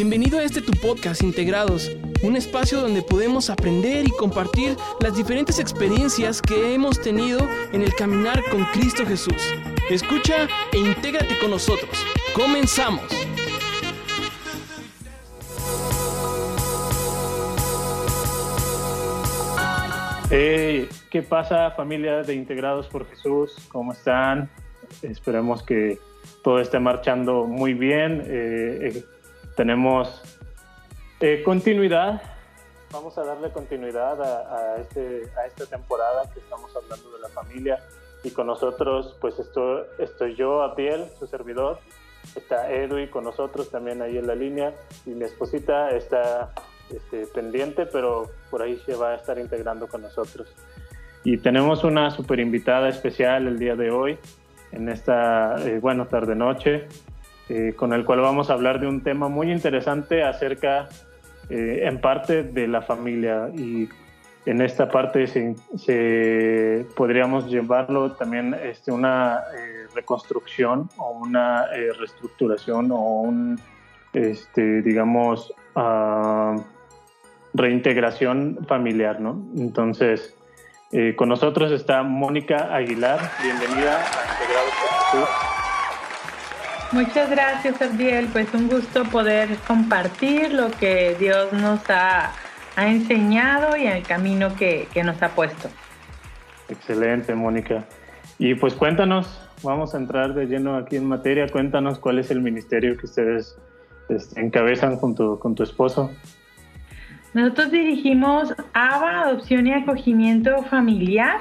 Bienvenido a este tu podcast Integrados, un espacio donde podemos aprender y compartir las diferentes experiencias que hemos tenido en el caminar con Cristo Jesús. Escucha e intégrate con nosotros. Comenzamos. Hey, ¿qué pasa familia de Integrados por Jesús? ¿Cómo están? Esperemos que todo esté marchando muy bien. Eh, eh, tenemos eh, continuidad. Vamos a darle continuidad este, a, esta temporada que estamos hablando de la familia. Y con nosotros, pues esto, estoy yo, Abdiel, su servidor. Está Edwin con nosotros también ahí en la línea. Y mi esposita está este, pendiente, pero por ahí se va a estar integrando con nosotros. Y tenemos una super invitada especial el día de hoy, en esta, eh, bueno, tarde-noche, eh, con el cual vamos a hablar de un tema muy interesante acerca, eh, en parte, de la familia. Y en esta parte se, podríamos llevarlo también este, una reconstrucción o una reestructuración o un, este, digamos, uh, reintegración familiar, ¿no? Entonces, eh, con nosotros está Mónica Aguilar. Bienvenida a Integrados. Muchas gracias, Abdiel. Pues un gusto poder compartir lo que Dios nos ha, enseñado y el camino que, nos ha puesto. Excelente, Mónica. Y pues cuéntanos, vamos a entrar de lleno aquí en materia. Cuéntanos cuál es el ministerio que ustedes este, encabezan junto con tu esposo. Nosotros dirigimos ABA, Adopción y Acogimiento Familiar.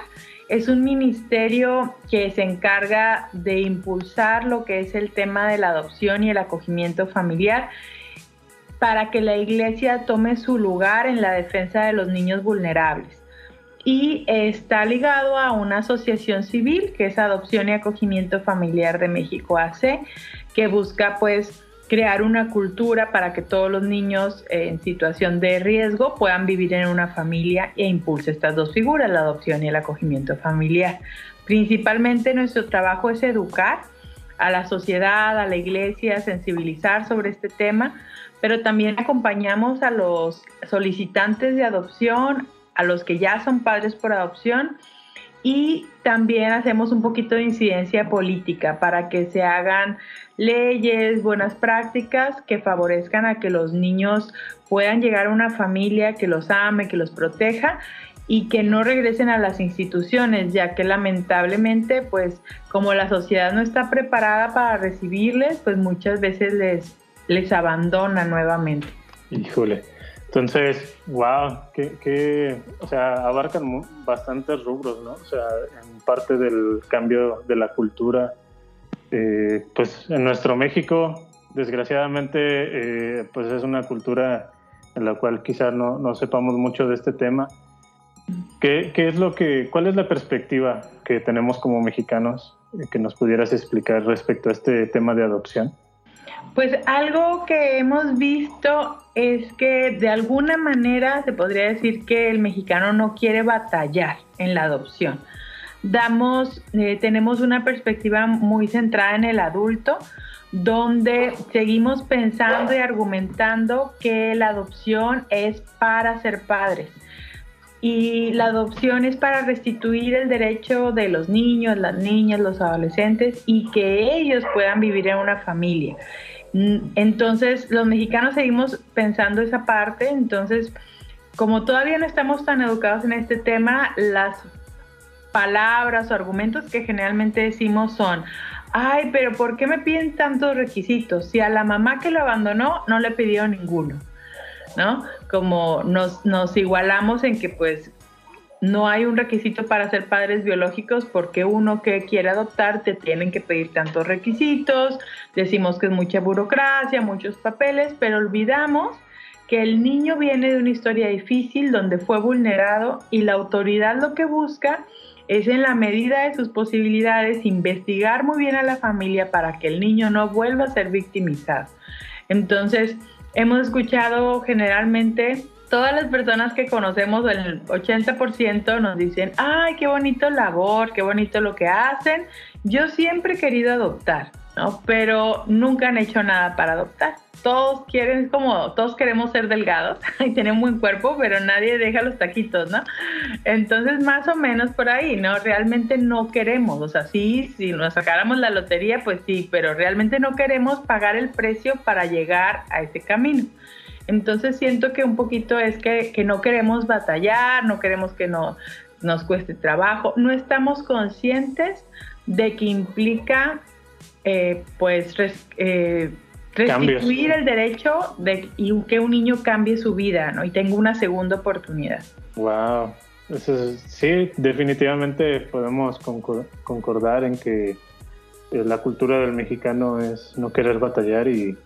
Es un ministerio que se encarga de impulsar lo que es el tema de la adopción y el acogimiento familiar para que la iglesia tome su lugar en la defensa de los niños vulnerables. Y está ligado a una asociación civil que es Adopción y Acogimiento Familiar de México AC, que busca pues crear una cultura para que todos los niños en situación de riesgo puedan vivir en una familia e impulse estas dos figuras, la adopción y el acogimiento familiar. Principalmente nuestro trabajo es educar a la sociedad, a la iglesia, sensibilizar sobre este tema, pero también acompañamos a los solicitantes de adopción, a los que ya son padres por adopción y también hacemos un poquito de incidencia política para que se hagan leyes, buenas prácticas que favorezcan a que los niños puedan llegar a una familia que los ame, que los proteja y que no regresen a las instituciones, ya que lamentablemente, pues como la sociedad no está preparada para recibirles, pues muchas veces les, les abandona nuevamente. Híjole. Entonces, wow, que, o sea, abarcan bastantes rubros, ¿no? O sea, en parte del cambio de la cultura, eh, pues en nuestro México, desgraciadamente, eh, pues es una cultura en la cual quizás no, no sepamos mucho de este tema. ¿Qué, ¿Qué, es lo que, cuál es la perspectiva que tenemos como mexicanos eh, que nos pudieras explicar respecto a este tema de adopción? Pues algo que hemos visto es que de alguna manera se podría decir que el mexicano no quiere batallar en la adopción. Damos, eh, tenemos una perspectiva muy centrada en el adulto, donde seguimos pensando y argumentando que la adopción es para ser padres y la adopción es para restituir el derecho de los niños, las niñas, los adolescentes y que ellos puedan vivir en una familia. Mm, entonces, los mexicanos seguimos pensando esa parte, entonces, como todavía no estamos tan educados en este tema, las palabras o argumentos que generalmente decimos son, ay, pero ¿por qué me piden tantos requisitos? Si a la mamá que lo abandonó no le pidió ninguno, ¿no? Como nos igualamos en que pues no hay un requisito para ser padres biológicos porque uno que quiere adoptar te tienen que pedir tantos requisitos, decimos que es mucha burocracia, muchos papeles, pero olvidamos que el niño viene de una historia difícil donde fue vulnerado y la autoridad lo que busca es en la medida de sus posibilidades investigar muy bien a la familia para que el niño no vuelva a ser victimizado. Entonces, hemos escuchado generalmente todas las personas que conocemos, el 80% nos dicen, ay, qué bonito labor, qué bonito lo que hacen. Yo siempre he querido adoptar. ¿no? Pero nunca han hecho nada para adoptar. Todos quieren, como todos queremos ser delgados y tener un buen cuerpo, pero nadie deja los taquitos, ¿no? Entonces, más o menos por ahí, ¿no? Realmente no queremos, o sea, sí, si nos sacáramos la lotería, pues sí, pero realmente no queremos pagar el precio para llegar a ese camino. Entonces siento que un poquito es que, que no queremos batallar, no queremos que no, nos cueste trabajo, no estamos conscientes de que implica eh, pues eh, restituir el derecho de y que un niño cambie su vida ¿no? y tenga una segunda oportunidad. Wow, sí, definitivamente podemos concordar en que eh, la cultura del mexicano es no querer batallar y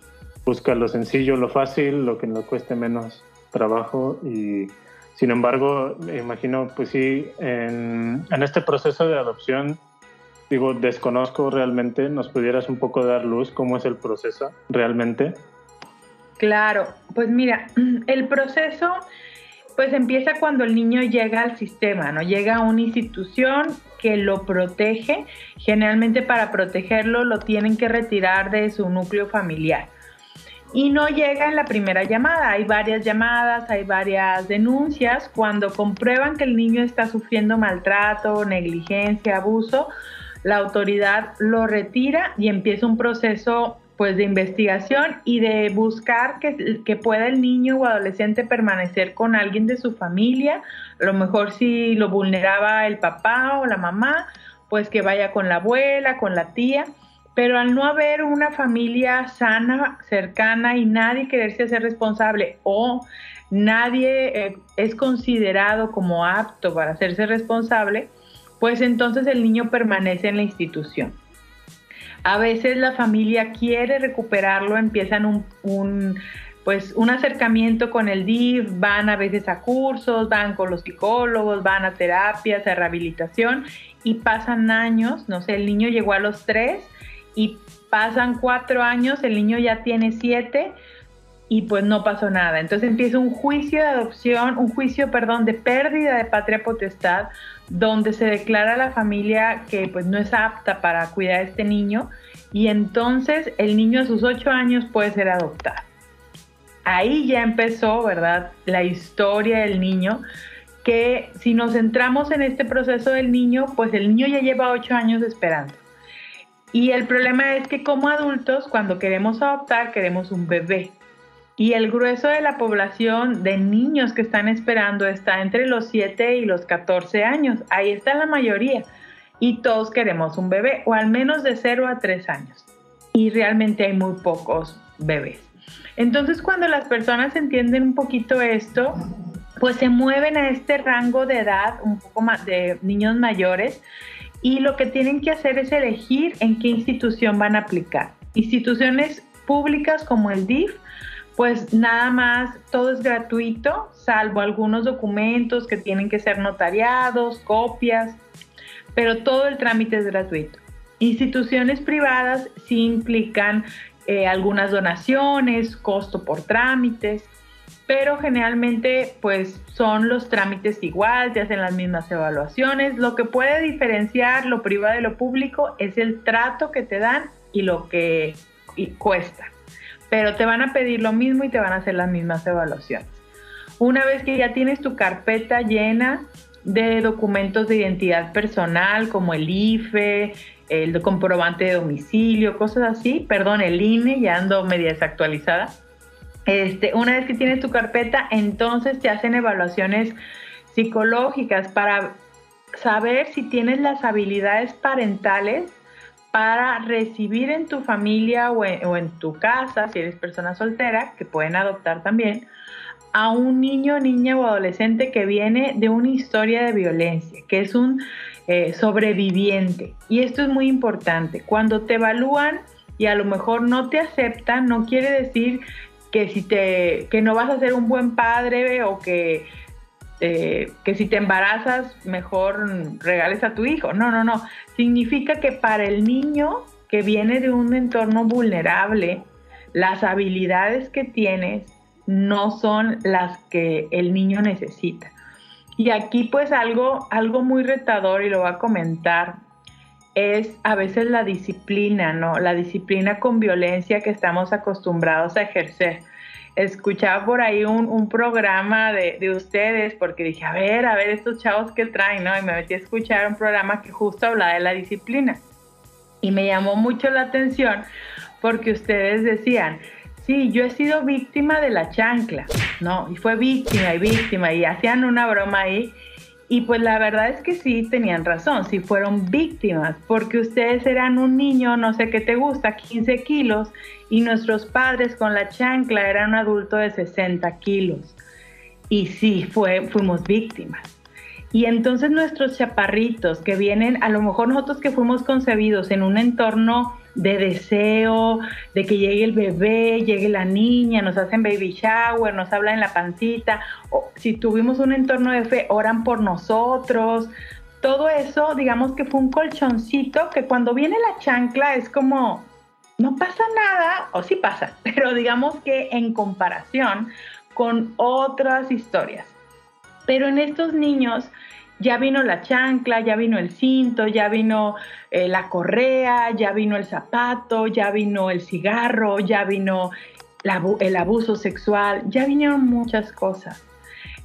busca lo sencillo, lo fácil, lo que nos cueste menos trabajo y sin embargo, me imagino, pues sí, en, este proceso de adopción, digo, desconozco realmente, ¿nos pudieras un poco dar luz cómo es el proceso realmente? Claro, pues mira, el proceso pues empieza cuando el niño llega al sistema, ¿no? Llega a una institución que lo protege. Generalmente para protegerlo lo tienen que retirar de su núcleo familiar y no llega en la primera llamada. Hay varias llamadas, hay varias denuncias. Cuando comprueban que el niño está sufriendo maltrato, negligencia, abuso, la autoridad lo retira y empieza un proceso pues de investigación y de buscar que, que, pueda el niño o adolescente permanecer con alguien de su familia, a lo mejor si lo vulneraba el papá o la mamá, pues que vaya con la abuela, con la tía pero al no haber una familia sana, cercana y nadie quererse hacer responsable o nadie eh, es considerado como apto para hacerse responsable, pues entonces el niño permanece en la institución. A veces la familia quiere recuperarlo, empiezan un, pues un acercamiento con el DIF, van a veces a cursos, van con los psicólogos, van a terapias, a rehabilitación y pasan años, no sé, el niño llegó a los tres y pasan cuatro años, el niño ya tiene siete y pues no pasó nada. Entonces empieza un juicio de adopción, un juicio, perdón, de pérdida de patria potestad, donde se declara a la familia que pues no es apta para cuidar a este niño y entonces el niño a sus ocho años puede ser adoptado. Ahí ya empezó, ¿verdad? La historia del niño, que si nos centramos en este proceso del niño, pues el niño ya lleva ocho años esperando. Y el problema es que como adultos, cuando queremos adoptar, queremos un bebé. Y el grueso de la población de niños que están esperando está entre los 7 y los 14 años. Ahí está la mayoría. Y todos queremos un bebé, o al menos de 0 a 3 años. Y realmente hay muy pocos bebés. Entonces cuando las personas entienden un poquito esto, pues se mueven a este rango de edad, un poco más de niños mayores, y lo que tienen que hacer es elegir en qué institución van a aplicar. Instituciones públicas como el DIF, pues nada más todo es gratuito, salvo algunos documentos que tienen que ser notariados, copias, pero todo el trámite es gratuito. Instituciones privadas sí implican eh, algunas donaciones, costo por trámites, pero generalmente pues son los trámites igual, te hacen las mismas evaluaciones. Lo que puede diferenciar lo privado de lo público es el trato que te dan y lo que cuesta. Pero te van a pedir lo mismo y te van a hacer las mismas evaluaciones. Una vez que ya tienes tu carpeta llena de documentos de identidad personal como el IFE, el comprobante de domicilio, cosas así, perdón, el INE, ya ando media desactualizada este, una vez que tienes tu carpeta, entonces te hacen evaluaciones psicológicas para saber si tienes las habilidades parentales para recibir en tu familia o en, tu casa, si eres persona soltera, que pueden adoptar también, a un niño, niña o adolescente que viene de una historia de violencia, que es un eh, sobreviviente. Y esto es muy importante. Cuando te evalúan y a lo mejor no te aceptan, no quiere decir que si te que no vas a ser un buen padre o que eh, que si te embarazas mejor regales a tu hijo. No, no, no. Significa que para el niño que viene de un entorno vulnerable, las habilidades que tienes no son las que el niño necesita. Y aquí pues algo, algo muy retador y lo voy a comentar. Es a veces la disciplina, ¿no? La disciplina con violencia que estamos acostumbrados a ejercer. Escuchaba por ahí un, programa de, de, ustedes porque dije, a ver, a ver estos chavos que traen, ¿no? Y me metí a escuchar un programa que justo hablaba de la disciplina. Y me llamó mucho la atención porque ustedes decían, sí, yo he sido víctima de la chancla, ¿no? Y fue víctima y víctima y hacían una broma ahí y pues la verdad es que sí tenían razón, sí fueron víctimas, porque ustedes eran un niño, no sé qué te gusta, 15 kilos, y nuestros padres con la chancla eran un adulto de 60 kilos. Y sí, fue, fuimos víctimas. Y entonces nuestros chaparritos que vienen, a lo mejor nosotros que fuimos concebidos en un entorno de deseo, de que llegue el bebé, llegue la niña, nos hacen baby shower, nos hablan en la pancita, o si tuvimos un entorno de fe, oran por nosotros. Todo eso, digamos que fue un colchoncito que cuando viene la chancla es como, no pasa nada, o sí pasa, pero digamos que en comparación con otras historias. Pero en estos niños ya vino la chancla, ya vino el cinto, ya vino eh, la correa, ya vino el zapato, ya vino el cigarro, ya vino el abuso sexual, ya vinieron muchas cosas.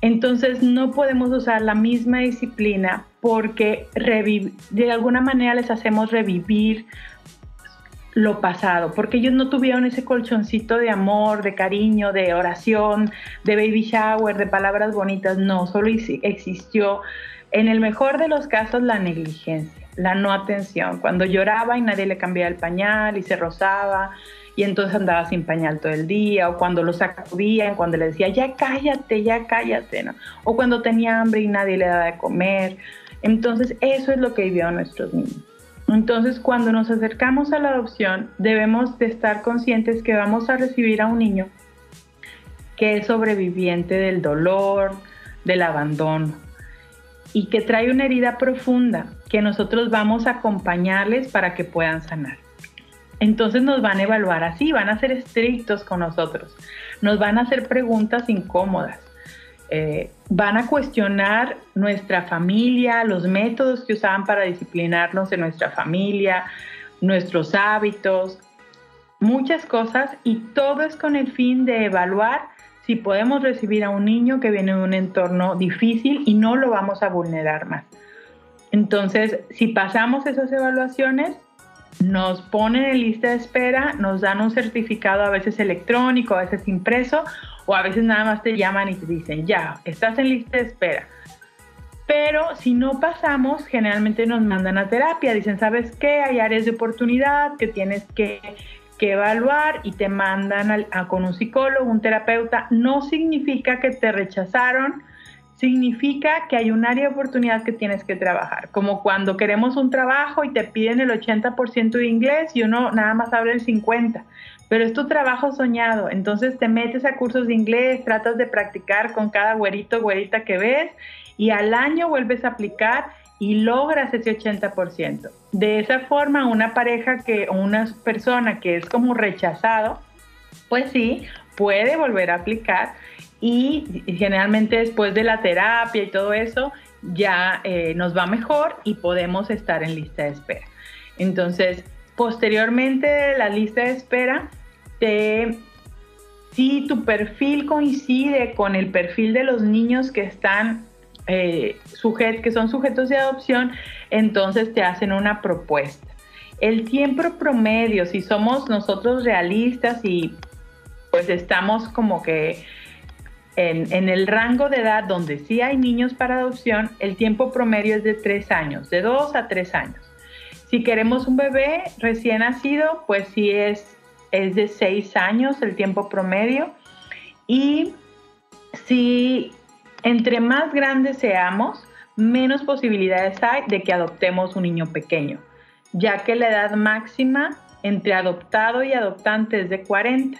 Entonces no podemos usar la misma disciplina porque de alguna manera les hacemos revivir lo pasado, porque ellos no tuvieron ese colchoncito de amor, de cariño, de oración, de baby shower, de palabras bonitas, no, solo existió en el mejor de los casos, la negligencia, la no atención. Cuando lloraba y nadie le cambiaba el pañal y se rozaba y entonces andaba sin pañal todo el día, o cuando lo sacudían, cuando le decía, ya cállate, ya cállate, ¿no? O cuando tenía hambre y nadie le daba de comer. Entonces, eso es lo que vivieron nuestros niños. Entonces, cuando nos acercamos a la adopción, debemos de estar conscientes que vamos a recibir a un niño que es sobreviviente del dolor, del abandono, y que trae una herida profunda que nosotros vamos a acompañarles para que puedan sanar. Entonces nos van a evaluar así, van a ser estrictos con nosotros, nos van a hacer preguntas incómodas, eh, van a cuestionar nuestra familia, los métodos que usaban para disciplinarnos en nuestra familia, nuestros hábitos, muchas cosas y todo es con el fin de evaluar si podemos recibir a un niño que viene de un entorno difícil y no lo vamos a vulnerar más. Entonces, si pasamos esas evaluaciones, nos ponen en lista de espera, nos dan un certificado a veces electrónico, a veces impreso, o a veces nada más te llaman y te dicen, ya, estás en lista de espera. Pero si no pasamos, generalmente nos mandan a terapia, dicen, ¿sabes qué? Hay áreas de oportunidad que tienes que que evaluar y te mandan a, con un psicólogo, un terapeuta, no significa que te rechazaron, significa que hay un área de oportunidad que tienes que trabajar. Como cuando queremos un trabajo y te piden el 80% de inglés y uno nada más habla el 50%, pero es tu trabajo soñado. Entonces te metes a cursos de inglés, tratas de practicar con cada güerito, güerita que ves y al año vuelves a aplicar y logras ese 80%. De esa forma, una pareja que, o una persona que es como rechazado, pues sí, puede volver a aplicar y generalmente después de la terapia y todo eso, ya eh, nos va mejor y podemos estar en lista de espera. Entonces, posteriormente la lista de espera, si tu perfil coincide con el perfil de los niños que están eh, que son sujetos de adopción, entonces te hacen una propuesta. El tiempo promedio, si somos nosotros realistas y pues estamos como que en, el rango de edad donde sí hay niños para adopción, el tiempo promedio es de tres años, de dos a tres años. Si queremos un bebé recién nacido, pues sí es, es de seis años el tiempo promedio. Y si entre más grandes seamos, menos posibilidades hay de que adoptemos un niño pequeño, ya que la edad máxima entre adoptado y adoptante es de 40.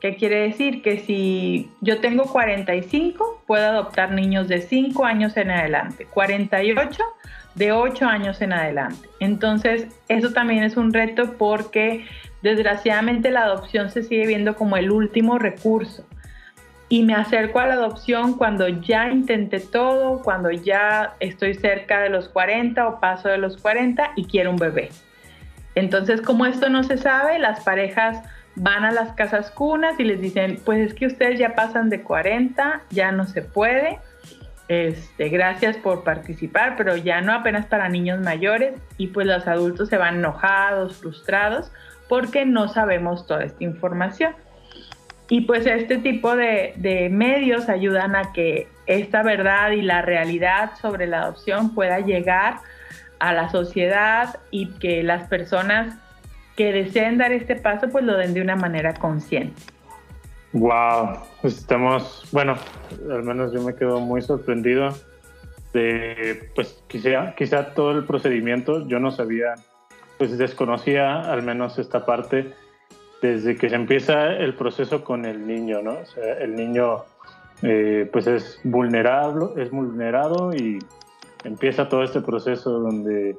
¿Qué quiere decir? Que si yo tengo 45, puedo adoptar niños de 5 años en adelante, 48 de 8 años en adelante. Entonces, eso también es un reto porque desgraciadamente la adopción se sigue viendo como el último recurso y me acerco a la adopción cuando ya intenté todo, cuando ya estoy cerca de los 40 o paso de los 40 y quiero un bebé. Entonces, como esto no se sabe, las parejas van a las casas cunas y les dicen, pues es que ustedes ya pasan de 40, ya no se puede. Este, gracias por participar, pero ya no apenas para niños mayores y pues los adultos se van enojados, frustrados porque no sabemos toda esta información. Y pues este tipo de, medios ayudan a que esta verdad y la realidad sobre la adopción pueda llegar a la sociedad y que las personas que deseen dar este paso pues lo den de una manera consciente. Wow, pues estamos, bueno, al menos yo me quedo muy sorprendido de, pues quizá, quizá todo el procedimiento, yo no sabía, pues desconocía al menos esta parte desde que se empieza el proceso con el niño, ¿no? O sea, el niño eh, pues es vulnerable, es vulnerado y empieza todo este proceso donde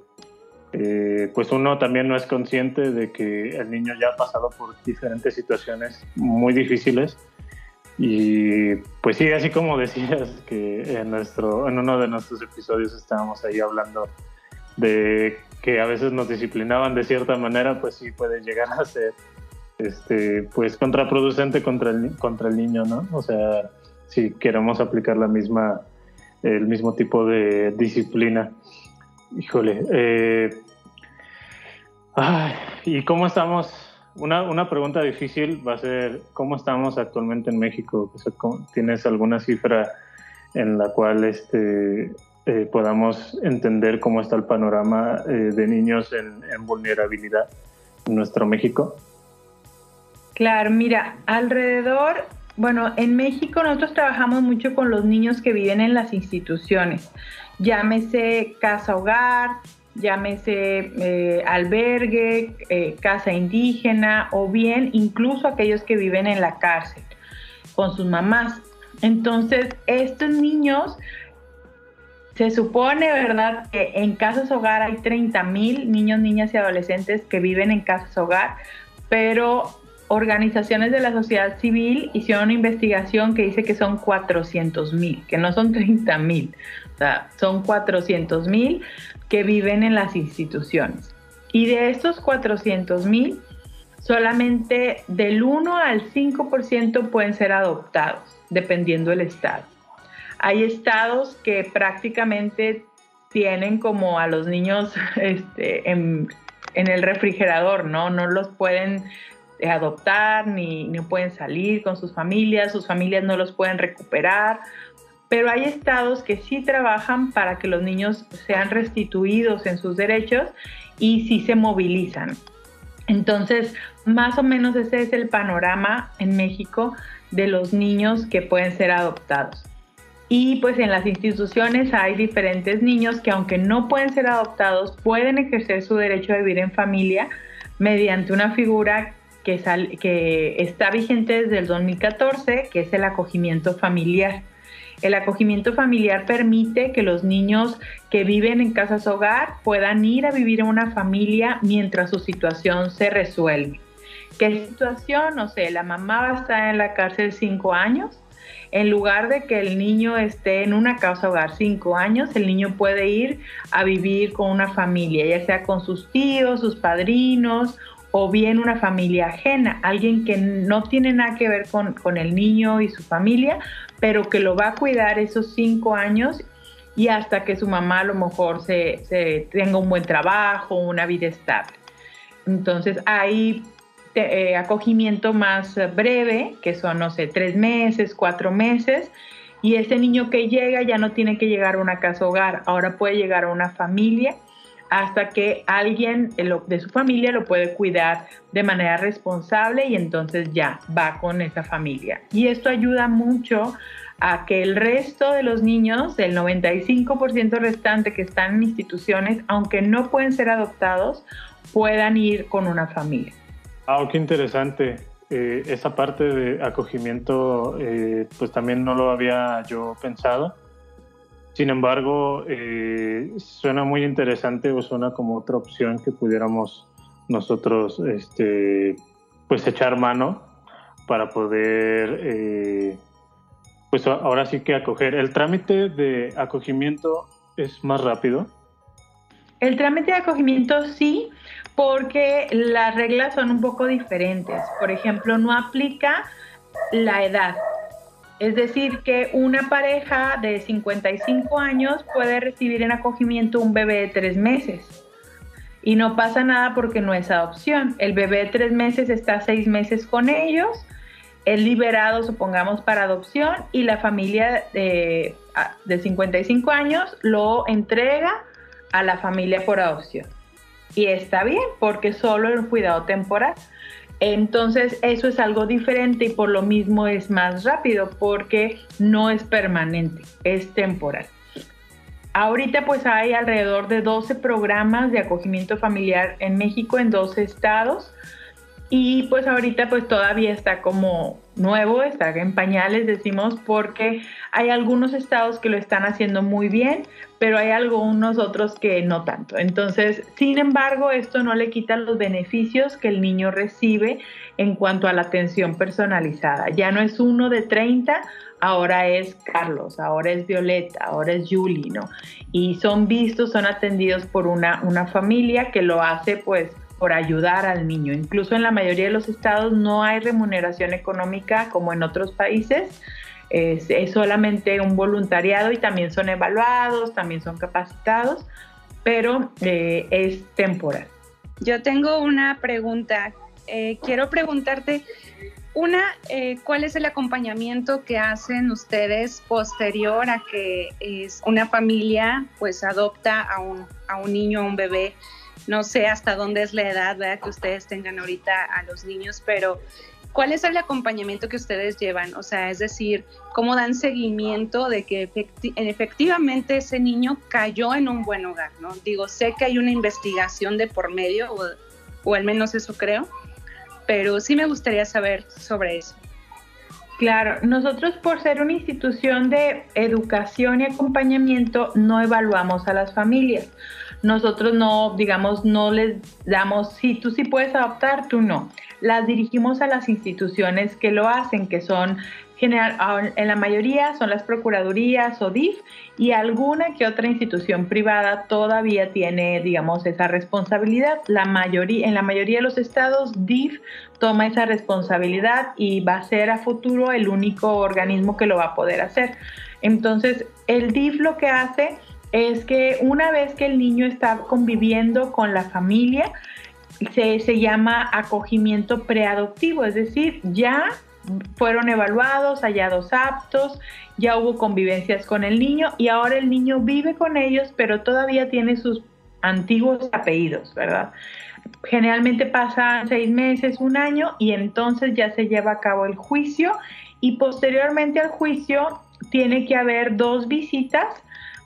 eh, pues uno también no es consciente de que el niño ya ha pasado por diferentes situaciones muy difíciles y pues sí, así como decías que en, nuestro, en uno de nuestros episodios estábamos ahí hablando de que a veces nos disciplinaban de cierta manera, pues sí puede llegar a ser este, pues contraproducente contra el, contra el niño, ¿no? O sea, si queremos aplicar la misma, el mismo tipo de disciplina. Híjole. Eh, ¿Y cómo estamos? Una, una, pregunta difícil va a ser, ¿cómo estamos actualmente en México? ¿Tienes alguna cifra en la cual este, eh, podamos entender cómo está el panorama eh, de niños en, en vulnerabilidad en nuestro México? Claro, mira, alrededor, bueno, en México nosotros trabajamos mucho con los niños que viven en las instituciones, llámese casa hogar, llámese eh, albergue, eh, casa indígena o bien incluso aquellos que viven en la cárcel con sus mamás. Entonces, estos niños, se supone, ¿verdad?, que en casas hogar hay 30 mil niños, niñas y adolescentes que viven en casas hogar, pero organizaciones de la sociedad civil hicieron una investigación que dice que son 400 mil, que no son 30 mil, son 400 mil que viven en las instituciones. Y de estos 400 mil, solamente del 1 al 5% pueden ser adoptados, dependiendo del estado. Hay estados que prácticamente tienen como a los niños este, en, el refrigerador, ¿no? No los pueden adoptar, ni, no pueden salir con sus familias, sus familias no los pueden recuperar, pero hay estados que sí trabajan para que los niños sean restituidos en sus derechos y sí se movilizan. Entonces, más o menos ese es el panorama en México de los niños que pueden ser adoptados. Y pues en las instituciones hay diferentes niños que aunque no pueden ser adoptados, pueden ejercer su derecho a vivir en familia mediante una figura que, que está vigente desde el 2014, que es el acogimiento familiar. El acogimiento familiar permite que los niños que viven en casas hogar puedan ir a vivir en una familia mientras su situación se resuelve. ¿Qué situación? No sé, la mamá va a estar en la cárcel cinco años. En lugar de que el niño esté en una casa hogar cinco años, el niño puede ir a vivir con una familia, ya sea con sus tíos, sus padrinos o bien una familia ajena, alguien que no tiene nada que ver con, el niño y su familia, pero que lo va a cuidar esos cinco años y hasta que su mamá a lo mejor se, tenga un buen trabajo, una vida estable. Entonces hay eh, acogimiento más breve, que son, no sé, tres meses, cuatro meses, y ese niño que llega ya no tiene que llegar a una casa hogar, ahora puede llegar a una familia hasta que alguien de su familia lo puede cuidar de manera responsable y entonces ya va con esa familia. Y esto ayuda mucho a que el resto de los niños, el 95% restante que están en instituciones, aunque no pueden ser adoptados, puedan ir con una familia. Ah, qué interesante. Eh, esa parte de acogimiento, eh, pues también no lo había yo pensado. Sin embargo, eh, suena muy interesante o suena como otra opción que pudiéramos nosotros este, pues echar mano para poder eh, pues ahora sí que acoger. ¿El trámite de acogimiento es más rápido? El trámite de acogimiento sí, porque las reglas son un poco diferentes. Por ejemplo, no aplica la edad. Es decir, que una pareja de 55 años puede recibir en acogimiento un bebé de tres meses. Y no pasa nada porque no es adopción. El bebé de tres meses está seis meses con ellos, es liberado, supongamos, para adopción y la familia de, de 55 años lo entrega a la familia por adopción. Y está bien porque solo el cuidado temporal. Entonces eso es algo diferente y por lo mismo es más rápido porque no es permanente, es temporal. Ahorita pues hay alrededor de 12 programas de acogimiento familiar en México en 12 estados y pues ahorita pues todavía está como nuevo, está en pañales decimos porque hay algunos estados que lo están haciendo muy bien, pero hay algunos otros que no tanto. Entonces, sin embargo, esto no le quita los beneficios que el niño recibe en cuanto a la atención personalizada. Ya no es uno de 30, ahora es Carlos, ahora es Violeta, ahora es Julie, ¿no? Y son vistos, son atendidos por una, una familia que lo hace pues por ayudar al niño. Incluso en la mayoría de los estados no hay remuneración económica como en otros países es, solamente un voluntariado y también son evaluados, también son capacitados, pero eh, es temporal. Yo tengo una pregunta. Eh, quiero preguntarte, una, eh, ¿cuál es el acompañamiento que hacen ustedes posterior a que es una familia pues adopta a un, a un niño, a un bebé? No sé hasta dónde es la edad que ustedes tengan ahorita a los niños, pero ¿Cuál es el acompañamiento que ustedes llevan? O sea, es decir, ¿cómo dan seguimiento de que efectivamente ese niño cayó en un buen hogar? ¿no? Digo, sé que hay una investigación de por medio, o, o al menos eso creo, pero sí me gustaría saber sobre eso. Claro, nosotros por ser una institución de educación y acompañamiento no evaluamos a las familias nosotros no, digamos, no les damos, si tú sí puedes adoptar, tú no. Las dirigimos a las instituciones que lo hacen, que son general, en la mayoría son las procuradurías o DIF y alguna que otra institución privada todavía tiene, digamos, esa responsabilidad. La mayoría, en la mayoría de los estados, DIF toma esa responsabilidad y va a ser a futuro el único organismo que lo va a poder hacer. Entonces, el DIF lo que hace es que una vez que el niño está conviviendo con la familia, se, llama acogimiento preadoptivo, es decir, ya fueron evaluados, hallados aptos, ya hubo convivencias con el niño y ahora el niño vive con ellos, pero todavía tiene sus antiguos apellidos, ¿verdad? Generalmente pasan seis meses, un año y entonces ya se lleva a cabo el juicio y posteriormente al juicio tiene que haber dos visitas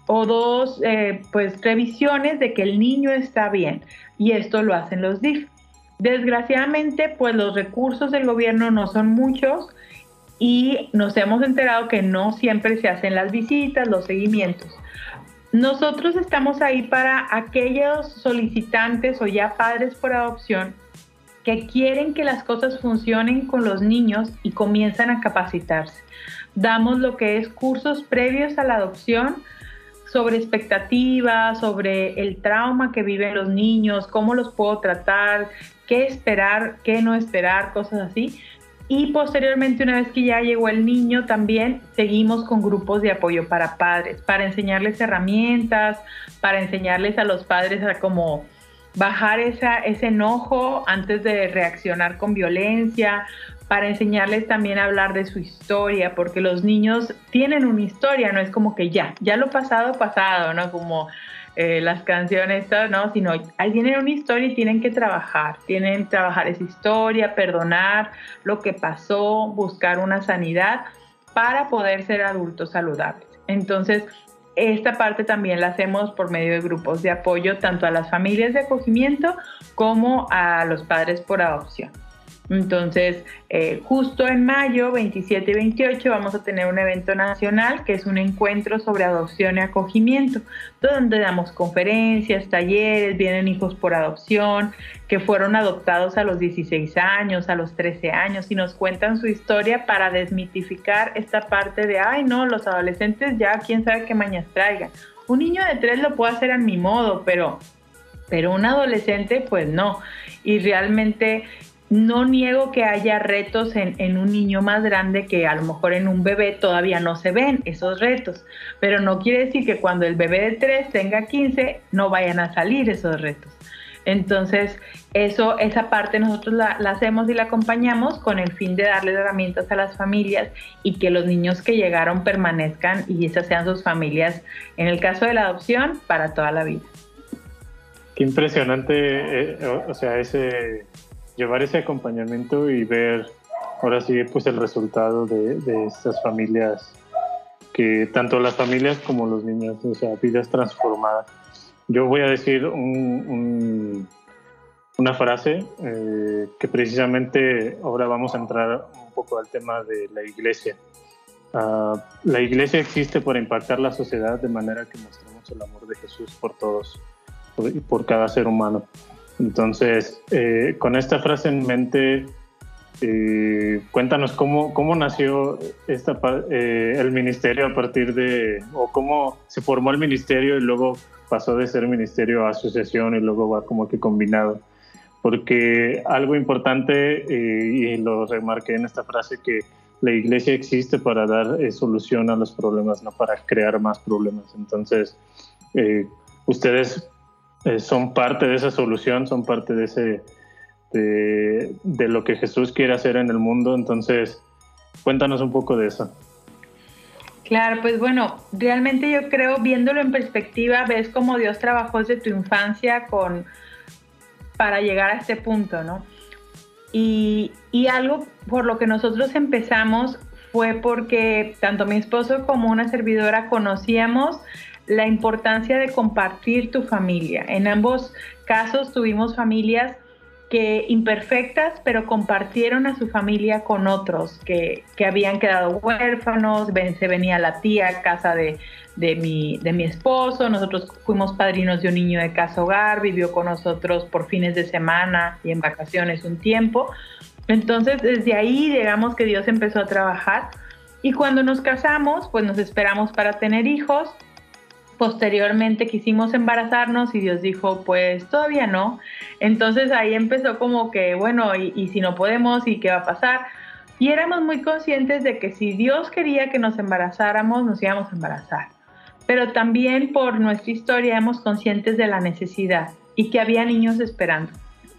o dos eh, pues revisiones de que el niño está bien y esto lo hacen los DIF. Desgraciadamente pues los recursos del gobierno no son muchos y nos hemos enterado que no siempre se hacen las visitas, los seguimientos. Nosotros estamos ahí para aquellos solicitantes o ya padres por adopción que quieren que las cosas funcionen con los niños y comienzan a capacitarse. Damos lo que es cursos previos a la adopción, sobre expectativas, sobre el trauma que viven los niños, cómo los puedo tratar, qué esperar, qué no esperar, cosas así. Y posteriormente, una vez que ya llegó el niño, también seguimos con grupos de apoyo para padres, para enseñarles herramientas, para enseñarles a los padres a cómo bajar esa, ese enojo antes de reaccionar con violencia, para enseñarles también a hablar de su historia, porque los niños tienen una historia, no es como que ya, ya lo pasado, pasado, ¿no? Como eh, las canciones, ¿no? Sino ahí tienen una historia y tienen que trabajar, tienen que trabajar esa historia, perdonar lo que pasó, buscar una sanidad para poder ser adultos saludables. Entonces, esta parte también la hacemos por medio de grupos de apoyo tanto a las familias de acogimiento como a los padres por adopción. Entonces, eh, justo en mayo 27 y 28 vamos a tener un evento nacional que es un encuentro sobre adopción y acogimiento, donde damos conferencias, talleres, vienen hijos por adopción, que fueron adoptados a los 16 años, a los 13 años, y nos cuentan su historia para desmitificar esta parte de, ay no, los adolescentes ya quién sabe qué mañas traigan. Un niño de tres lo puede hacer a mi modo, pero pero un adolescente pues no. Y realmente no niego que haya retos en, un niño más grande que a lo mejor en un bebé todavía no se ven esos retos, pero no quiere decir que cuando el bebé de 3 tenga 15 no vayan a salir esos retos. Entonces, eso, esa parte nosotros la, la, hacemos y la acompañamos con el fin de darles herramientas a las familias y que los niños que llegaron permanezcan y esas sean sus familias, en el caso de la adopción, para toda la vida. Qué impresionante, eh, o sea, ese llevar ese acompañamiento y ver ahora sí pues el resultado de, estas familias que tanto las familias como los niños, o sea, vidas transformadas. Yo voy a decir una frase eh, que precisamente ahora vamos a entrar un poco al tema de la iglesia. Ah, la iglesia existe para impactar la sociedad de manera que mostremos el amor de Jesús por todos y por cada ser humano. Entonces, eh, con esta frase en mente, eh, cuéntanos cómo, cómo nació esta, eh, el ministerio a partir de, o cómo se formó el ministerio y luego pasó de ser ministerio a asociación y luego va como que combinado. Porque algo importante, y lo remarqué en esta frase, que la iglesia existe para dar solución a los problemas, no para crear más problemas. Entonces, ustedes eh, son parte de esa solución, son parte de ese de, lo que Jesús quiere hacer en el mundo. Entonces, cuéntanos un poco de eso. Claro, pues bueno, realmente yo creo, viéndolo en perspectiva, ves cómo Dios trabajó desde tu infancia con para llegar a este punto, ¿no? Y, y algo por lo que nosotros empezamos fue porque tanto mi esposo como una servidora conocíamos la importancia de compartir tu familia. En ambos casos tuvimos familias que imperfectas, pero compartieron a su familia con otros que, habían quedado huérfanos, se venía la tía a casa de, mi, de mi esposo, nosotros fuimos padrinos de un niño de casa hogar, vivió con nosotros por fines de semana y en vacaciones un tiempo. Entonces, desde ahí, digamos que Dios empezó a trabajar. Y cuando nos casamos, pues nos esperamos para tener hijos Posteriormente quisimos embarazarnos y Dios dijo, pues todavía no. Entonces ahí empezó como que, bueno, y, si no podemos, ¿y qué va a pasar? Y éramos muy conscientes de que si Dios quería que nos embarazáramos, nos íbamos a embarazar. Pero también por nuestra historia éramos conscientes de la necesidad y que había niños esperando.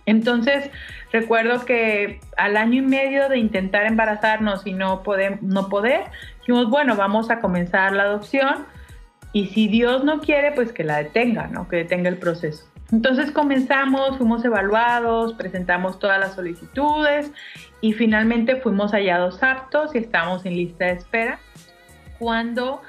Entonces, recuerdo que al año y medio de intentar embarazarnos y no poder, no poder dijimos, bueno, vamos a comenzar la adopción y si Dios no quiere, pues que la detenga, ¿no? Que detenga el proceso. Entonces comenzamos, fuimos evaluados, presentamos todas las solicitudes y finalmente fuimos hallados aptos y estamos en lista de espera. Cuando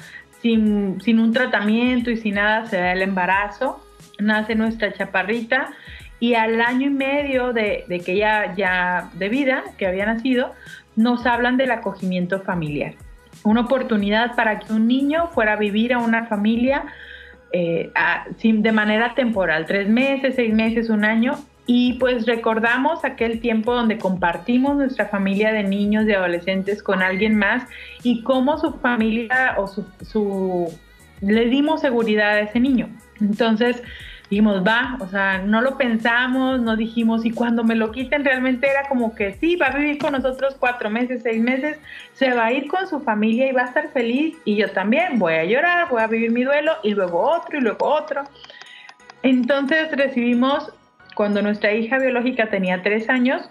sin, sin un tratamiento y sin nada se da el embarazo, nace nuestra chaparrita y al año y medio de, de que ella ya de vida, que había nacido, nos hablan del acogimiento familiar una oportunidad para que un niño fuera a vivir a una familia eh, de manera temporal, tres meses, seis meses, un año, y pues recordamos aquel tiempo donde compartimos nuestra familia de niños, y adolescentes con alguien más y cómo su familia o su, su le dimos seguridad a ese niño. Entonces, dijimos, va, o sea, no lo pensamos, no dijimos, y cuando me lo quiten, realmente era como que sí, va a vivir con nosotros cuatro meses, seis meses, se va a ir con su familia y va a estar feliz, y yo también voy a llorar, voy a vivir mi duelo, y luego otro, y luego otro. Entonces recibimos, cuando nuestra hija biológica tenía tres años,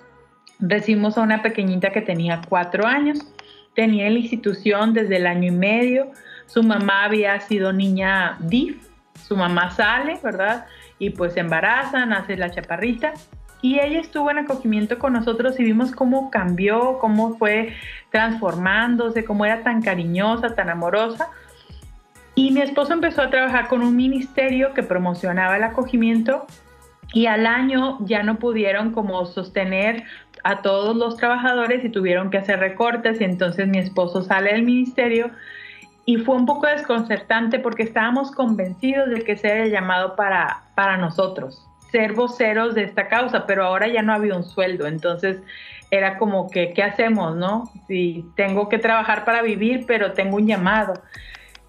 recibimos a una pequeñita que tenía cuatro años, tenía en la institución desde el año y medio, su mamá había sido niña DIF, su mamá sale, ¿verdad? Y pues se embaraza, nace la chaparrita. Y ella estuvo en acogimiento con nosotros y vimos cómo cambió, cómo fue transformándose, cómo era tan cariñosa, tan amorosa. Y mi esposo empezó a trabajar con un ministerio que promocionaba el acogimiento y al año ya no pudieron como sostener a todos los trabajadores y tuvieron que hacer recortes y entonces mi esposo sale del ministerio y fue un poco desconcertante porque estábamos convencidos de que ese era el llamado para, para nosotros, ser voceros de esta causa, pero ahora ya no había un sueldo, entonces era como que, ¿qué hacemos, no? Si tengo que trabajar para vivir, pero tengo un llamado.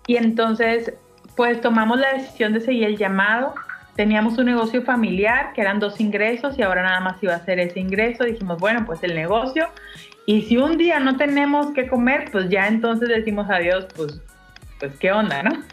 Y entonces, pues tomamos la decisión de seguir el llamado. Teníamos un negocio familiar que eran dos ingresos y ahora nada más iba a ser ese ingreso. Dijimos, bueno, pues el negocio. Y si un día no tenemos que comer, pues ya entonces decimos adiós, pues pues qué onda, ¿no?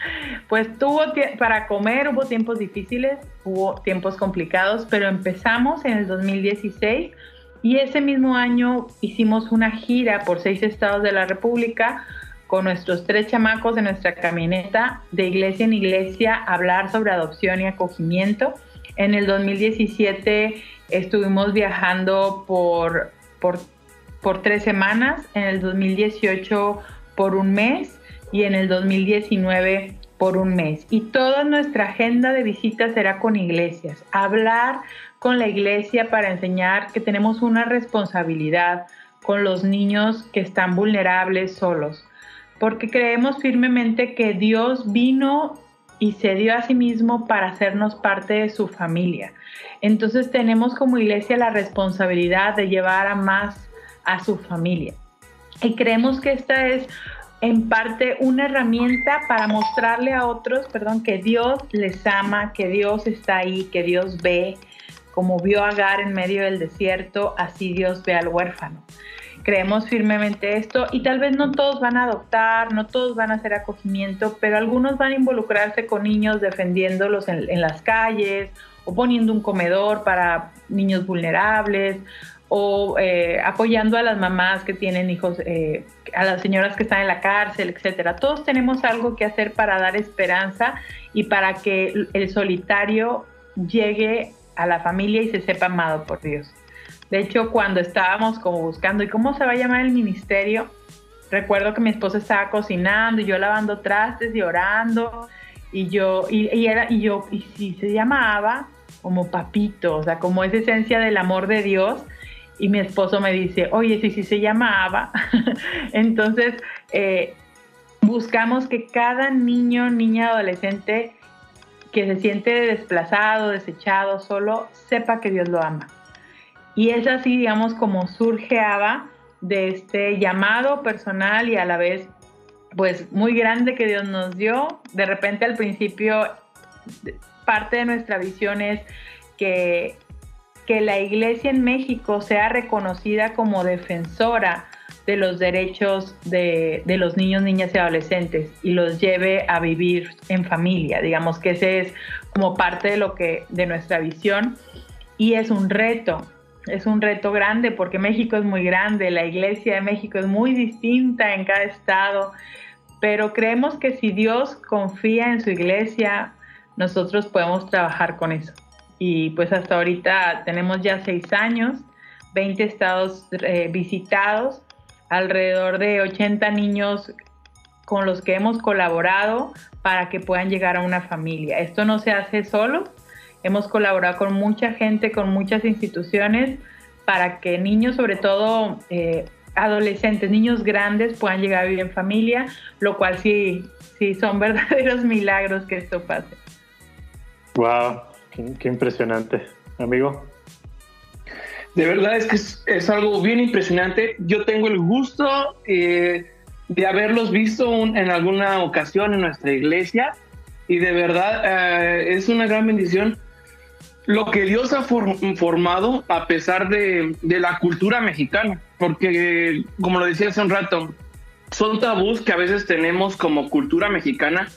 Pues tuvo para comer, hubo tiempos difíciles, hubo tiempos complicados, pero empezamos en el 2016 y ese mismo año hicimos una gira por seis estados de la República con nuestros tres chamacos de nuestra camioneta de iglesia en iglesia a hablar sobre adopción y acogimiento. En el 2017 estuvimos viajando por, por, por tres semanas, en el 2018 por un mes y en el 2019 por un mes. Y toda nuestra agenda de visitas será con iglesias. Hablar con la iglesia para enseñar que tenemos una responsabilidad con los niños que están vulnerables solos. Porque creemos firmemente que Dios vino y se dio a sí mismo para hacernos parte de su familia. Entonces tenemos como iglesia la responsabilidad de llevar a más a su familia. Y creemos que esta es en parte una herramienta para mostrarle a otros, perdón, que Dios les ama, que Dios está ahí, que Dios ve, como vio a Agar en medio del desierto, así Dios ve al huérfano. Creemos firmemente esto y tal vez no todos van a adoptar, no todos van a hacer acogimiento, pero algunos van a involucrarse con niños defendiéndolos en, en las calles o poniendo un comedor para niños vulnerables o eh, apoyando a las mamás que tienen hijos, eh, a las señoras que están en la cárcel, etcétera. Todos tenemos algo que hacer para dar esperanza y para que el solitario llegue a la familia y se sepa amado por Dios. De hecho, cuando estábamos como buscando, ¿y cómo se va a llamar el ministerio? Recuerdo que mi esposa estaba cocinando y yo lavando trastes y orando y yo, y, era, y yo, y si se llamaba como papito, o sea, como esa esencia del amor de Dios, y mi esposo me dice, oye, si, si se llamaba. Entonces, eh, buscamos que cada niño, niña, adolescente que se siente desplazado, desechado, solo, sepa que Dios lo ama. Y es así, digamos, como surge Ava de este llamado personal y a la vez, pues, muy grande que Dios nos dio. De repente al principio, parte de nuestra visión es que que la Iglesia en México sea reconocida como defensora de los derechos de, los niños, niñas y adolescentes y los lleve a vivir en familia. Digamos que ese es como parte de lo que de nuestra visión y es un reto. Es un reto grande porque México es muy grande, la iglesia de México es muy distinta en cada estado, pero creemos que si Dios confía en su iglesia, nosotros podemos trabajar con eso y pues hasta ahorita tenemos ya seis años, 20 estados eh, visitados, alrededor de 80 niños con los que hemos colaborado para que puedan llegar a una familia. Esto no se hace solo, hemos colaborado con mucha gente, con muchas instituciones, para que niños, sobre todo eh, adolescentes, niños grandes, puedan llegar a vivir en familia, lo cual sí, sí son verdaderos milagros que esto pase. Wow, Qué, impresionante, amigo. De verdad es que es, algo bien impresionante. Yo tengo el gusto eh, de haberlos visto en alguna ocasión en nuestra iglesia y de verdad eh, es una gran bendición lo que Dios ha formado a pesar de, de, la cultura mexicana, porque como lo decía hace un rato, son tabús que a veces tenemos como cultura mexicana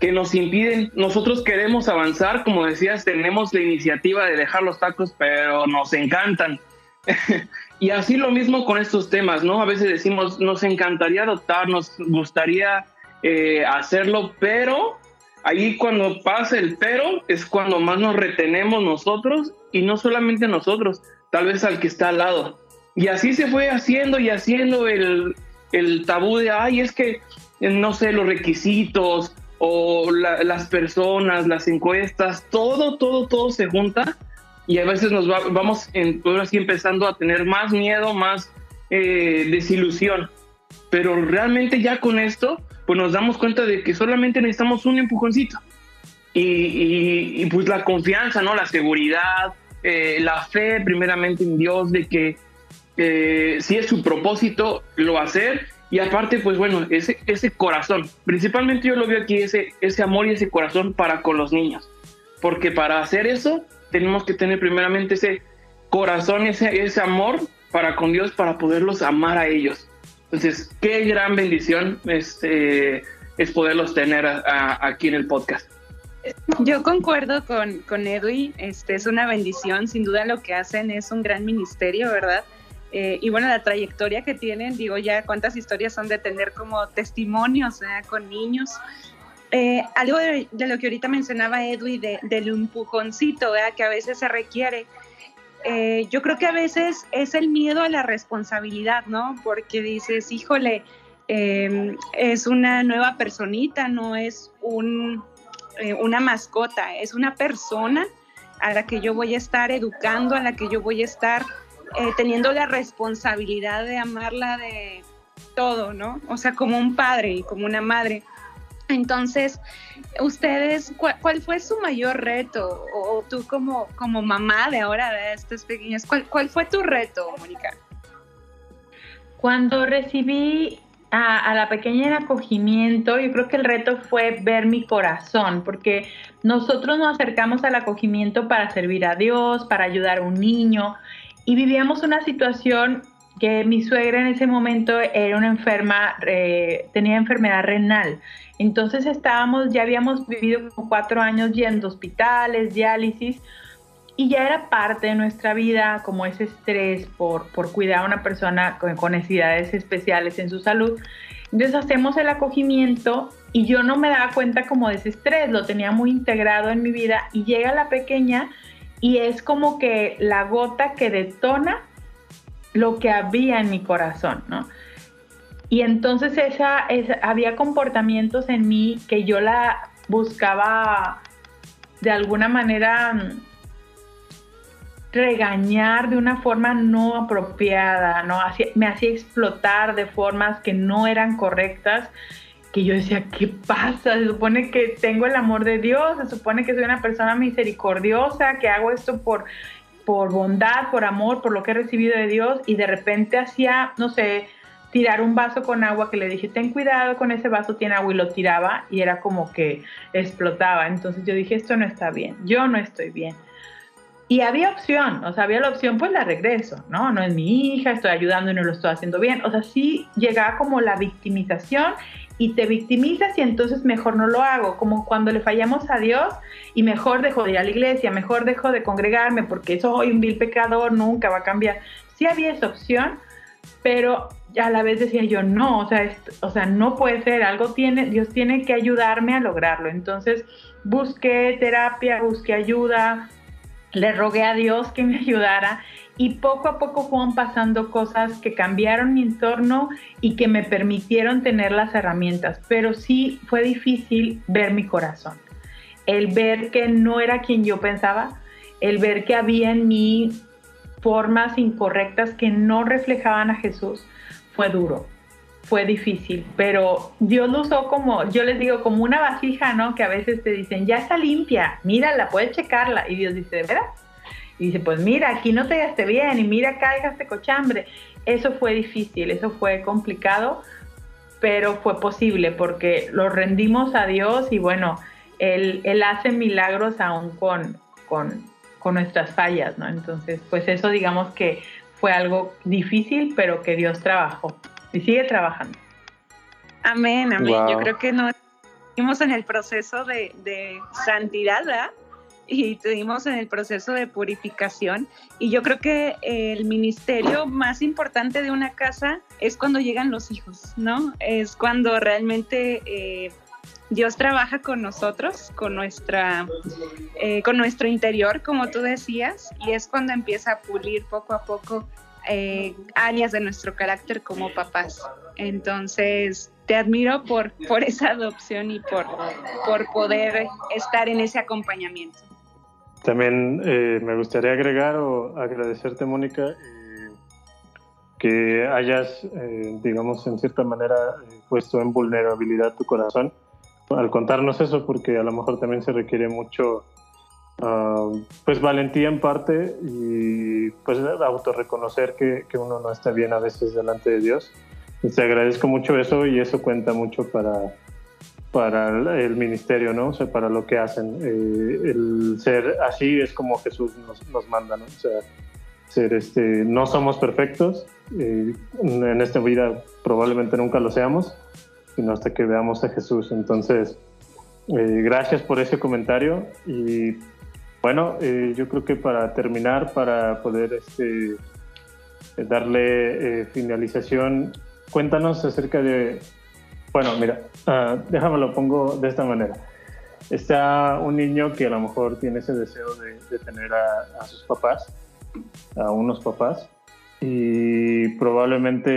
que nos impiden, nosotros queremos avanzar, como decías, tenemos la iniciativa de dejar los tacos, pero nos encantan. y así lo mismo con estos temas, ¿no? A veces decimos, nos encantaría adoptar, nos gustaría eh, hacerlo, pero ahí cuando pasa el pero es cuando más nos retenemos nosotros y no solamente nosotros, tal vez al que está al lado. Y así se fue haciendo y haciendo el, el tabú de, ay, es que, no sé, los requisitos, o las personas, las encuestas, todo, todo, todo se junta y a veces nos vamos en, así empezando a tener más miedo, más eh, desilusión. Pero realmente ya con esto, pues nos damos cuenta de que solamente necesitamos un empujoncito. Y, pues la confianza, ¿no? La seguridad, eh, la fe primeramente en Dios de que eh, si es su propósito, lo va a hacer. Y aparte, pues bueno, ese, ese corazón, principalmente yo lo veo aquí, ese, ese amor y ese corazón para con los niños. Porque para hacer eso, tenemos que tener primeramente ese corazón, ese, ese amor para con Dios, para poderlos amar a ellos. Entonces, qué gran bendición este, es poderlos tener aquí en el podcast. Yo concuerdo con, con Edwin, este, es una bendición, sin duda lo que hacen es un gran ministerio, ¿verdad? Eh, y bueno, la trayectoria que tienen, digo ya cuántas historias son de tener como testimonios con niños. Eh, algo de, lo que ahorita mencionaba Edwin, de, del empujoncito que a veces se requiere. Eh, yo creo que a veces es el miedo a la responsabilidad, ¿no? Porque dices, híjole, em, es una nueva personita, no es un, una mascota, es una persona a la que yo voy a estar educando, a la que yo voy a estar eh, teniendo la responsabilidad de amarla de todo, ¿no? O sea, como un padre y como una madre. Entonces, ustedes, ¿cuál, fue su mayor reto? O, tú como, como mamá de ahora de estas pequeñas, ¿cuál, ¿cuál fue tu reto, Mónica? Cuando recibí a, a, la pequeña en acogimiento, yo creo que el reto fue ver mi corazón, porque nosotros nos acercamos al acogimiento para servir a Dios, para ayudar a un niño, y vivíamos una situación que mi suegra en ese momento era una enferma, eh, tenía enfermedad renal. Entonces estábamos, ya habíamos vivido como cuatro años yendo a hospitales, diálisis, y ya era parte de nuestra vida como ese estrés por, por cuidar a una persona con, con necesidades especiales en su salud. Entonces hacemos el acogimiento y yo no me daba cuenta como de ese estrés, lo tenía muy integrado en mi vida y llega la pequeña y es como que la gota que detona lo que había en mi corazón, ¿no? Y entonces esa, había comportamientos en mí que yo la buscaba de alguna manera mm, regañar de una forma no apropiada, ¿no? me hacía explotar de formas que no eran correctas que yo decía, ¿qué pasa? Se supone que tengo el amor de Dios, se supone que soy una persona misericordiosa, que hago esto por, por bondad, por amor, por lo que he recibido de Dios, y de repente hacía, no sé, tirar un vaso con agua que le dije, ten cuidado con ese vaso, tiene agua, y lo tiraba, y era como que explotaba. Entonces yo dije, esto no está bien, yo no estoy bien. Y había opción, o sea, había la opción, pues la regreso, ¿no? No es mi hija, estoy ayudando y no lo estoy haciendo bien. O sea, sí llegaba como la victimización y te victimizas y entonces mejor no lo hago, como cuando le fallamos a Dios y mejor dejo de ir a la iglesia, mejor dejo de congregarme porque soy un vil pecador, nunca va a cambiar. Sí había esa opción, pero a la vez decía yo, no, o sea, o sea, no puede ser, algo tiene, Dios tiene que ayudarme a lograrlo. Entonces busqué terapia, busqué ayuda, le rogué a Dios que me ayudara y poco a poco fueron pasando cosas que cambiaron mi entorno y que me permitieron tener las herramientas, pero sí fue difícil ver mi corazón, el ver que no era quien yo pensaba, el ver que había en mí formas incorrectas que no reflejaban a Jesús, fue duro, fue difícil, pero Dios lo usó como, yo les digo, como una vasija, ¿no? Que a veces te dicen, ya está limpia, mírala, puedes checarla, y Dios dice, ¿de veras? Y dice, pues mira, aquí no te gasté bien y mira acá dejaste cochambre. Eso fue difícil, eso fue complicado, pero fue posible porque lo rendimos a Dios y bueno, Él, él hace milagros aún con, con, con nuestras fallas, ¿no? Entonces, pues eso digamos que fue algo difícil, pero que Dios trabajó y sigue trabajando. Amén, amén. Yo creo que no estamos en el proceso de, de santidad, ¿verdad? y estuvimos en el proceso de purificación. Y yo creo que el ministerio más importante de una casa es cuando llegan los hijos, ¿no? Es cuando realmente eh, Dios trabaja con nosotros, con, nuestra, eh, con nuestro interior, como tú decías, y es cuando empieza a pulir poco a poco eh, áreas de nuestro carácter como papás. Entonces, te admiro por, por esa adopción y por, por poder estar en ese acompañamiento. también eh, me gustaría agregar o agradecerte, Mónica, eh, que hayas, eh, digamos, en cierta manera puesto en vulnerabilidad tu corazón al contarnos eso, porque a lo mejor también se requiere mucho, ah, pues, valentía en parte y, pues, autorreconocer que, que uno no está bien a veces delante de Dios. te agradezco mucho eso y eso cuenta mucho para para el ministerio, ¿no? O sea, para lo que hacen. Eh, el ser así es como Jesús nos, nos, manda, ¿no? O sea, ser este, no somos perfectos, eh, en esta vida probablemente nunca lo seamos, sino hasta que veamos a Jesús. Entonces, eh, gracias por ese comentario y bueno, yo creo que para terminar, para poder este, darle finalización, cuéntanos acerca de bueno, mira, uh, déjame lo pongo de esta manera. Está un niño que a lo mejor tiene ese deseo de, tener a, sus papás, a unos papás, y probablemente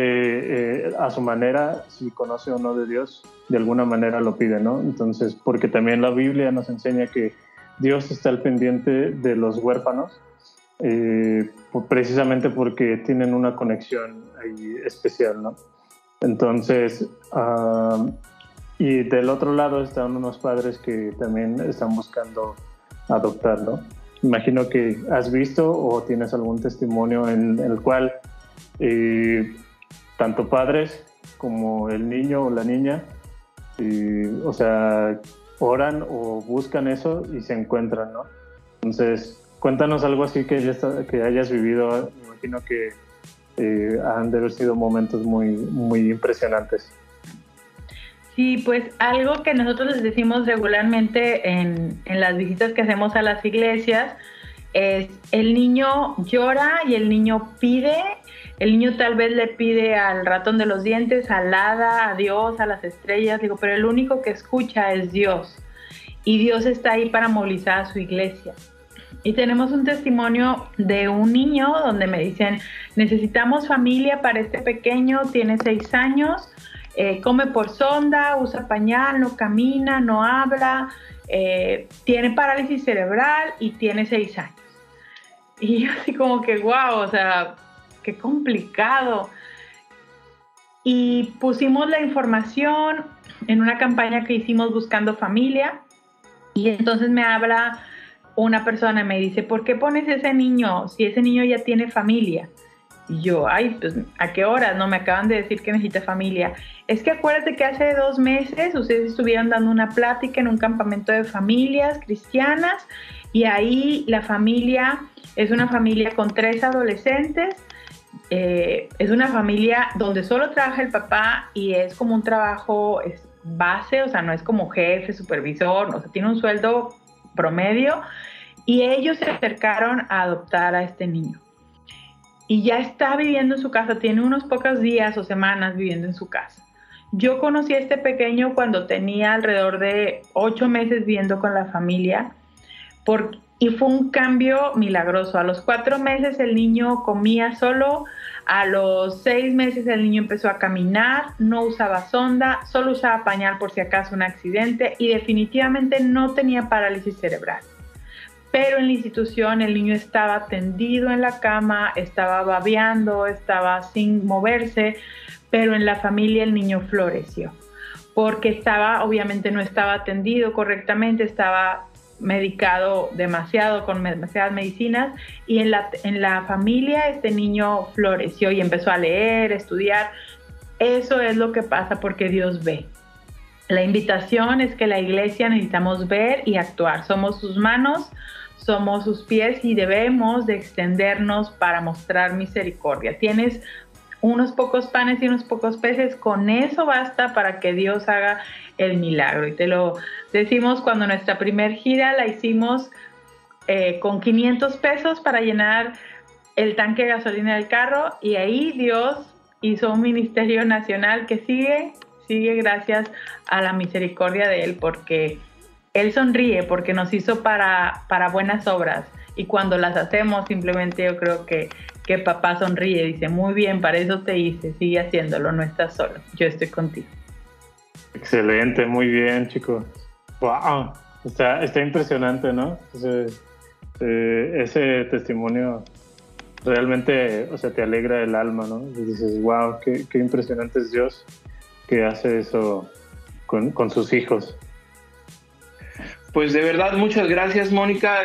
eh, a su manera, si conoce o no de Dios, de alguna manera lo pide, ¿no? Entonces, porque también la Biblia nos enseña que Dios está al pendiente de los huérfanos, eh, precisamente porque tienen una conexión especial, ¿no? Entonces, y del otro lado están unos padres que también están buscando adoptar, ¿no? Imagino que has visto o tienes algún testimonio en, el cual eh, tanto padres como el niño o la niña, o sea, oran o buscan eso y se encuentran, ¿no? Entonces, cuéntanos algo así que, que hayas vivido. Imagino que eh, han de haber sido momentos muy, muy impresionantes. Sí, pues algo que nosotros les decimos regularmente en, en las visitas que hacemos a las iglesias es el niño llora y el niño pide, el niño tal vez le pide al ratón de los dientes, al hada, a Dios, a las estrellas, digo, pero el único que escucha es Dios. Y Dios está ahí para movilizar a su iglesia. Y tenemos un testimonio de un niño donde me dicen, necesitamos familia para este pequeño, tiene seis años, eh, come por sonda, usa pañal, no camina, no habla, eh, tiene parálisis cerebral y tiene seis años. Y yo así como que, wow, o sea, qué complicado. Y pusimos la información en una campaña que hicimos buscando familia y entonces me habla una persona me dice, ¿por qué pones ese niño si ese niño ya tiene familia? Y yo, ay, pues, ¿a qué hora? No, me acaban de decir que necesita familia. Es que acuérdate que hace dos meses ustedes estuvieron dando una plática en un campamento de familias cristianas y ahí la familia es una familia con tres adolescentes. Eh, es una familia donde solo trabaja el papá y es como un trabajo base, o sea, no es como jefe, supervisor, o sea, tiene un sueldo promedio y ellos se acercaron a adoptar a este niño. Y ya está viviendo en su casa, tiene unos pocos días o semanas viviendo en su casa. Yo conocí a este pequeño cuando tenía alrededor de ocho meses viviendo con la familia por, y fue un cambio milagroso. A los cuatro meses el niño comía solo, a los seis meses el niño empezó a caminar, no usaba sonda, solo usaba pañal por si acaso un accidente y definitivamente no tenía parálisis cerebral pero en la institución el niño estaba tendido en la cama, estaba babeando, estaba sin moverse, pero en la familia el niño floreció, porque estaba, obviamente no estaba atendido correctamente, estaba medicado demasiado con demasiadas medicinas y en la, en la familia este niño floreció y empezó a leer, estudiar. Eso es lo que pasa porque Dios ve. La invitación es que la iglesia necesitamos ver y actuar. Somos sus manos, somos sus pies y debemos de extendernos para mostrar misericordia. Tienes unos pocos panes y unos pocos peces, con eso basta para que Dios haga el milagro. Y te lo decimos cuando nuestra primer gira la hicimos eh, con 500 pesos para llenar el tanque de gasolina del carro y ahí Dios hizo un ministerio nacional que sigue, sigue gracias a la misericordia de Él, porque él sonríe porque nos hizo para, para buenas obras y cuando las hacemos simplemente yo creo que, que papá sonríe, dice, muy bien, para eso te hice, sigue haciéndolo, no estás solo, yo estoy contigo. Excelente, muy bien chicos. Wow, está, está impresionante, ¿no? Eh, ese testimonio realmente, o sea, te alegra el alma, ¿no? Dices, wow, qué, qué impresionante es Dios que hace eso con, con sus hijos. Pues de verdad, muchas gracias, Mónica.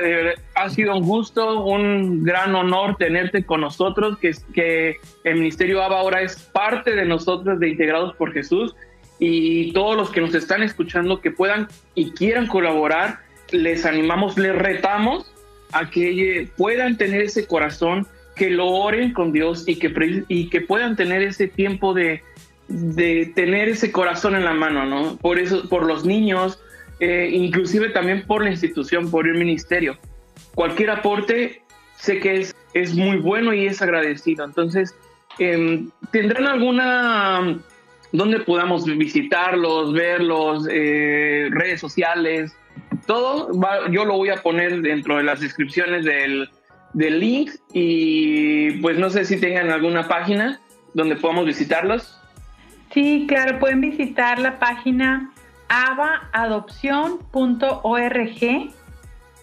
ha sido un gusto, un gran honor tenerte con nosotros, que, que el Ministerio ABA ahora es parte de nosotros, de Integrados por Jesús, y todos los que nos están escuchando que puedan y quieran colaborar, les animamos, les retamos a que puedan tener ese corazón, que lo oren con Dios y que, y que puedan tener ese tiempo de, de tener ese corazón en la mano, ¿no? Por eso, por los niños, eh, inclusive también por la institución, por el ministerio. Cualquier aporte sé que es, es muy bueno y es agradecido. Entonces, em, ¿tendrán alguna donde podamos visitarlos, verlos, eh, redes sociales? Todo yo lo voy a poner dentro de las descripciones del, del link y pues no sé si tengan alguna página donde podamos visitarlos. Sí, claro, pueden visitar la página abaadopción.org,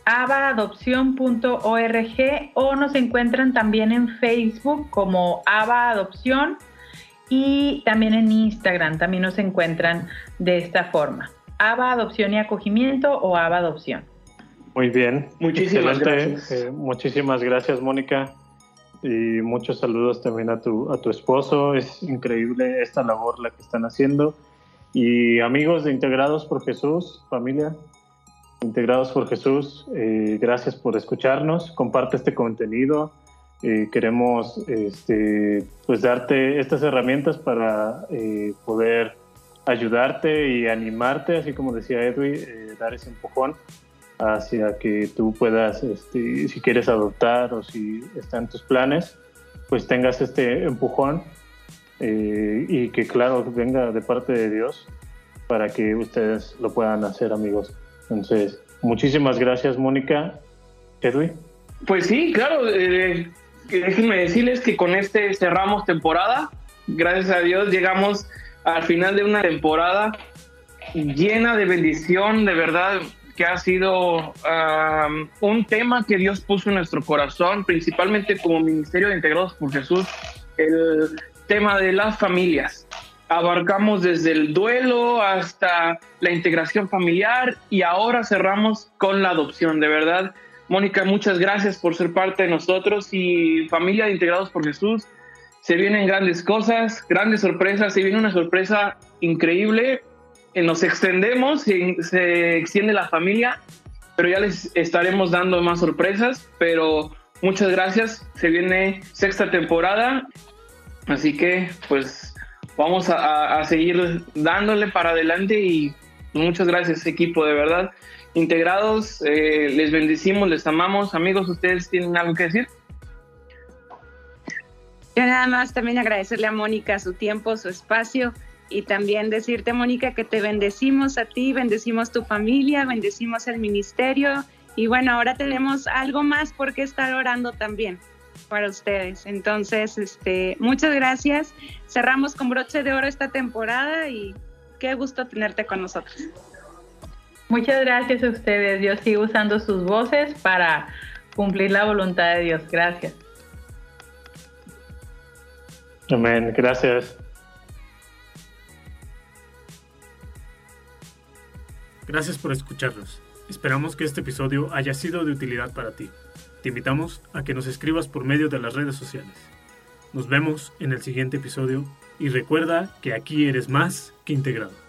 abaadopción.org o nos encuentran también en Facebook como Aba Adopción y también en Instagram también nos encuentran de esta forma. Aba Adopción y Acogimiento o Aba Adopción. Muy bien. Muchísimas gracias. Eh, muchísimas gracias, Mónica. Y muchos saludos también a tu, a tu esposo. Es increíble esta labor la que están haciendo. Y amigos de Integrados por Jesús, familia, Integrados por Jesús, eh, gracias por escucharnos. Comparte este contenido. Eh, queremos este, pues darte estas herramientas para eh, poder ayudarte y animarte, así como decía Edwin, dar ese empujón hacia que tú puedas, este, si quieres adoptar o si está en tus planes, pues tengas este empujón eh, y que claro venga de parte de Dios para que ustedes lo puedan hacer amigos. Entonces, muchísimas gracias Mónica. Edwin. Pues sí, claro, eh, déjenme decirles que con este cerramos temporada. Gracias a Dios llegamos al final de una temporada llena de bendición, de verdad que ha sido un tema que Dios puso en nuestro corazón, principalmente como Ministerio de Integrados por Jesús, el tema de las familias. Abarcamos desde el duelo hasta la integración familiar y ahora cerramos con la adopción. De verdad, Mónica, muchas gracias por ser parte de nosotros y familia de Integrados por Jesús. Se vienen grandes cosas, grandes sorpresas. Se viene una sorpresa increíble. Eh, nos extendemos, se, se extiende la familia, pero ya les estaremos dando más sorpresas. Pero muchas gracias. Se viene sexta temporada Así que pues vamos a, seguir dándole para adelante y muchas gracias equipo, de verdad. Integrados, eh, les bendecimos, les amamos. Amigos, ¿ustedes tienen algo que decir? Yo nada más también agradecerle a Mónica su tiempo, su espacio y también decirte, Mónica, que te bendecimos a ti, bendecimos tu familia, bendecimos el ministerio y bueno, ahora tenemos algo más por qué estar orando también para ustedes. Entonces, este, muchas gracias. Cerramos con broche de oro esta temporada y qué gusto tenerte con nosotros. Muchas gracias a ustedes. Yo sigo usando sus voces para cumplir la voluntad de Dios. Gracias. Amén. Gracias. Gracias por escucharnos. Esperamos que este episodio haya sido de utilidad para ti. Te invitamos a que nos escribas por medio de las redes sociales. Nos vemos en el siguiente episodio y recuerda que aquí eres más que integrado.